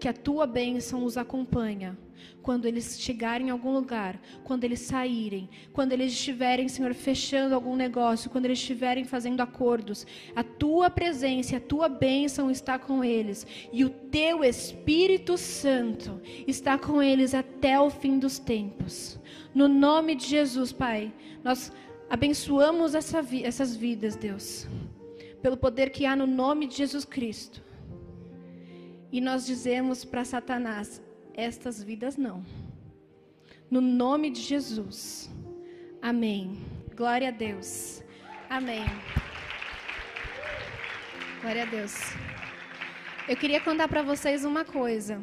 que a tua bênção os acompanha quando eles chegarem em algum lugar, quando eles saírem, quando eles estiverem, Senhor, fechando algum negócio, quando eles estiverem fazendo acordos, a tua presença, a tua bênção está com eles e o teu Espírito Santo está com eles até o fim dos tempos. No nome de Jesus, Pai, nós abençoamos essa vi essas vidas, Deus, pelo poder que há no nome de Jesus Cristo. E nós dizemos para Satanás: estas vidas não. No nome de Jesus. Amém. Glória a Deus. Amém. Glória a Deus. Eu queria contar para vocês uma coisa.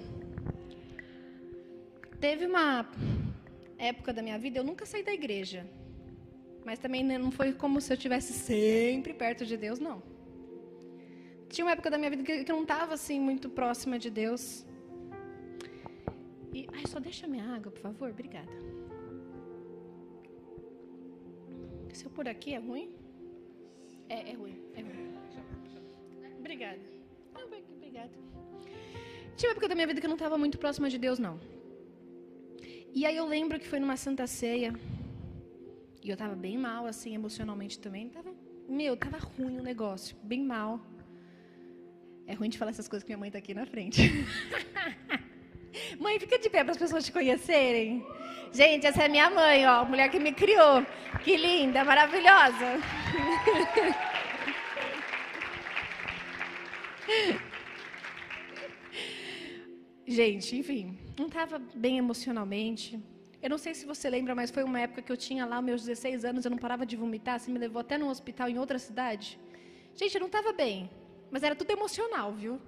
Teve uma época da minha vida, eu nunca saí da igreja. Mas também não foi como se eu estivesse sempre perto de Deus, não. Tinha uma época da minha vida que eu não estava assim muito próxima de Deus. E, ai, só deixa minha água, por favor. Obrigada. Se eu por aqui é ruim? É, é ruim. É ruim. Obrigada. obrigada. Tinha uma época da minha vida que eu não estava muito próxima de Deus, não. E aí eu lembro que foi numa Santa Ceia. E eu estava bem mal, assim, emocionalmente também. Tava, meu, tava ruim o negócio. Bem mal. É ruim de falar essas coisas que minha mãe está aqui na frente. Mãe, fica de pé para as pessoas te conhecerem. Gente, essa é minha mãe, ó, a mulher que me criou. Que linda, maravilhosa. Gente, enfim, não estava bem emocionalmente. Eu não sei se você lembra, mas foi uma época que eu tinha lá meus 16 anos, eu não parava de vomitar, você me levou até num hospital em outra cidade. Gente, eu não estava bem, mas era tudo emocional, viu?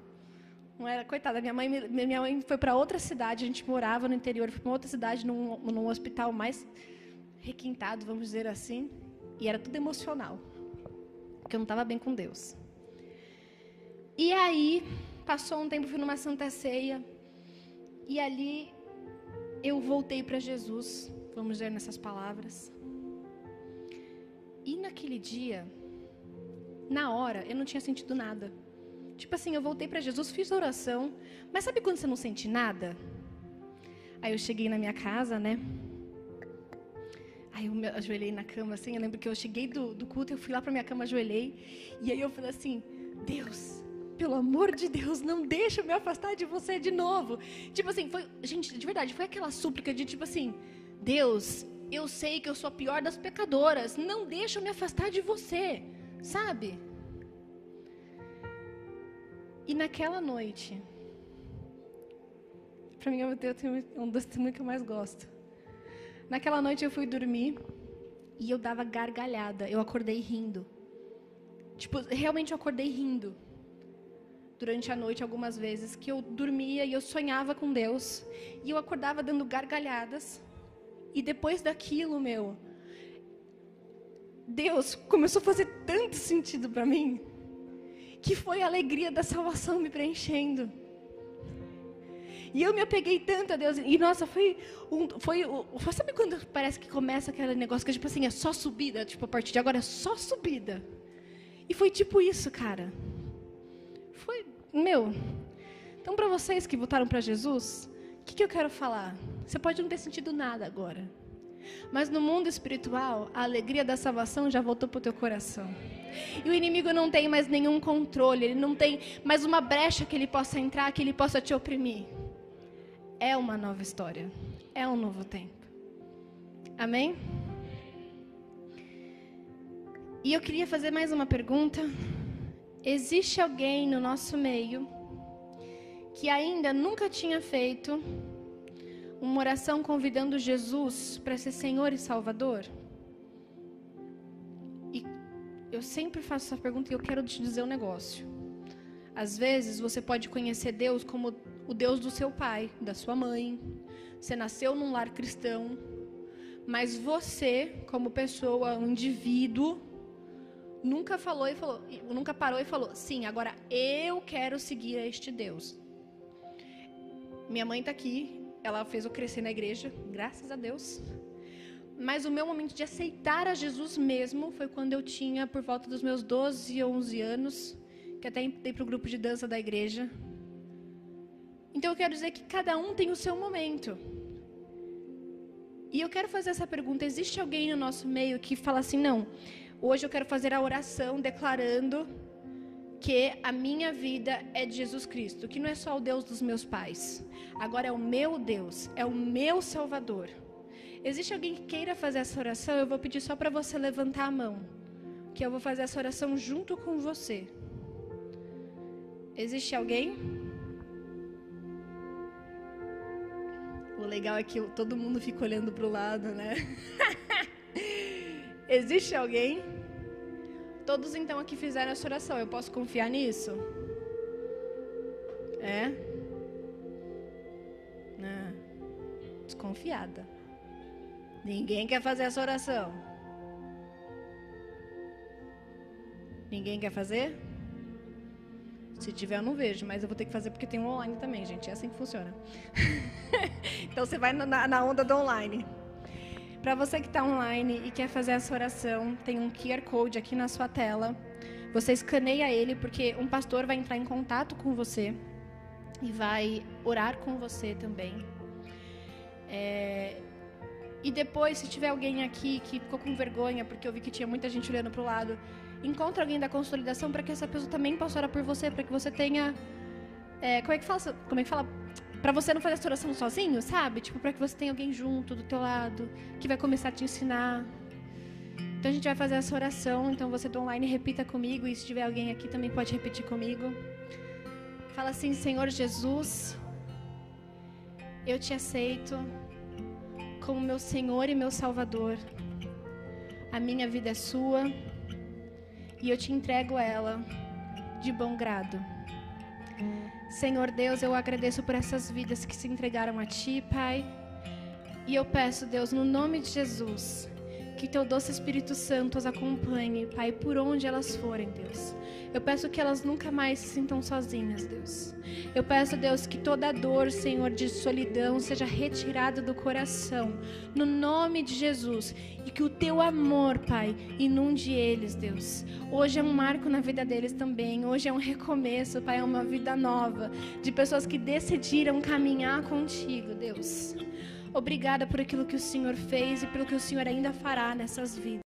Não era, coitada, minha mãe, minha mãe foi para outra cidade, a gente morava no interior, foi para outra cidade, num, num hospital mais requintado, vamos dizer assim, e era tudo emocional, porque eu não estava bem com Deus. E aí, passou um tempo, fui numa Santa Ceia, e ali eu voltei para Jesus, vamos dizer nessas palavras. E naquele dia, na hora, eu não tinha sentido nada. Tipo assim, eu voltei para Jesus, fiz oração, mas sabe quando você não sente nada? Aí eu cheguei na minha casa, né? Aí eu me ajoelhei na cama, assim. Eu lembro que eu cheguei do, do culto, eu fui lá para minha cama, ajoelhei. E aí eu falei assim: Deus, pelo amor de Deus, não deixa eu me afastar de você de novo. Tipo assim, foi, gente, de verdade, foi aquela súplica de tipo assim: Deus, eu sei que eu sou a pior das pecadoras, não deixa eu me afastar de você, sabe? E naquela noite, para mim é um dos testemunhos que eu mais gosto. Naquela noite eu fui dormir e eu dava gargalhada. Eu acordei rindo. Tipo, realmente eu acordei rindo. Durante a noite, algumas vezes, que eu dormia e eu sonhava com Deus. E eu acordava dando gargalhadas. E depois daquilo, meu, Deus começou a fazer tanto sentido para mim que foi a alegria da salvação me preenchendo. E eu me apeguei tanto a Deus. E nossa, foi um. Foi, sabe quando parece que começa aquele negócio que tipo assim, é só subida? Tipo, a partir de agora é só subida. E foi tipo isso, cara. Foi, meu. Então, para vocês que votaram para Jesus, o que, que eu quero falar? Você pode não ter sentido nada agora. Mas no mundo espiritual, a alegria da salvação já voltou para o teu coração. E o inimigo não tem mais nenhum controle, ele não tem mais uma brecha que ele possa entrar, que ele possa te oprimir. É uma nova história, é um novo tempo. Amém? E eu queria fazer mais uma pergunta. Existe alguém no nosso meio que ainda nunca tinha feito uma oração convidando Jesus para ser Senhor e Salvador? E eu sempre faço essa pergunta e eu quero te dizer um negócio. Às vezes você pode conhecer Deus como o Deus do seu pai, da sua mãe. Você nasceu num lar cristão, mas você, como pessoa, um indivíduo, nunca falou e falou, nunca parou e falou: "Sim, agora eu quero seguir este Deus". Minha mãe está aqui, ela fez eu crescer na igreja, graças a Deus. Mas o meu momento de aceitar a Jesus mesmo foi quando eu tinha por volta dos meus 12, 11 anos, que até entrei para o grupo de dança da igreja. Então eu quero dizer que cada um tem o seu momento. E eu quero fazer essa pergunta: existe alguém no nosso meio que fala assim, não? Hoje eu quero fazer a oração declarando que a minha vida é de Jesus Cristo, que não é só o Deus dos meus pais, agora é o meu Deus, é o meu Salvador. Existe alguém que queira fazer essa oração? Eu vou pedir só para você levantar a mão, que eu vou fazer essa oração junto com você. Existe alguém? O legal é que todo mundo fica olhando para o lado, né? Existe alguém? Todos então aqui fizeram essa oração. Eu posso confiar nisso? É? Ah, desconfiada. Ninguém quer fazer essa oração. Ninguém quer fazer? Se tiver, eu não vejo, mas eu vou ter que fazer porque tem um online também, gente. É assim que funciona. então você vai na, na onda do online. Para você que está online e quer fazer essa oração, tem um QR Code aqui na sua tela. Você escaneia ele, porque um pastor vai entrar em contato com você e vai orar com você também. É... E depois, se tiver alguém aqui que ficou com vergonha, porque eu vi que tinha muita gente olhando para o lado, encontre alguém da consolidação para que essa pessoa também possa orar por você, para que você tenha. É, como é que fala? Como é que fala? Para você não fazer essa oração sozinho, sabe? Tipo, para que você tenha alguém junto do teu lado que vai começar a te ensinar. Então a gente vai fazer essa oração. Então você do online repita comigo e se tiver alguém aqui também pode repetir comigo. Fala assim, Senhor Jesus, eu te aceito como meu Senhor e meu Salvador. A minha vida é sua e eu te entrego ela de bom grado. Senhor Deus, eu agradeço por essas vidas que se entregaram a Ti, Pai. E eu peço, Deus, no nome de Jesus, que Teu doce Espírito Santo as acompanhe, Pai, por onde elas forem, Deus. Eu peço que elas nunca mais se sintam sozinhas, Deus. Eu peço, Deus, que toda dor, Senhor, de solidão seja retirada do coração, no nome de Jesus. E que o teu amor, Pai, inunde eles, Deus. Hoje é um marco na vida deles também. Hoje é um recomeço, Pai, é uma vida nova. De pessoas que decidiram caminhar contigo, Deus. Obrigada por aquilo que o Senhor fez e pelo que o Senhor ainda fará nessas vidas.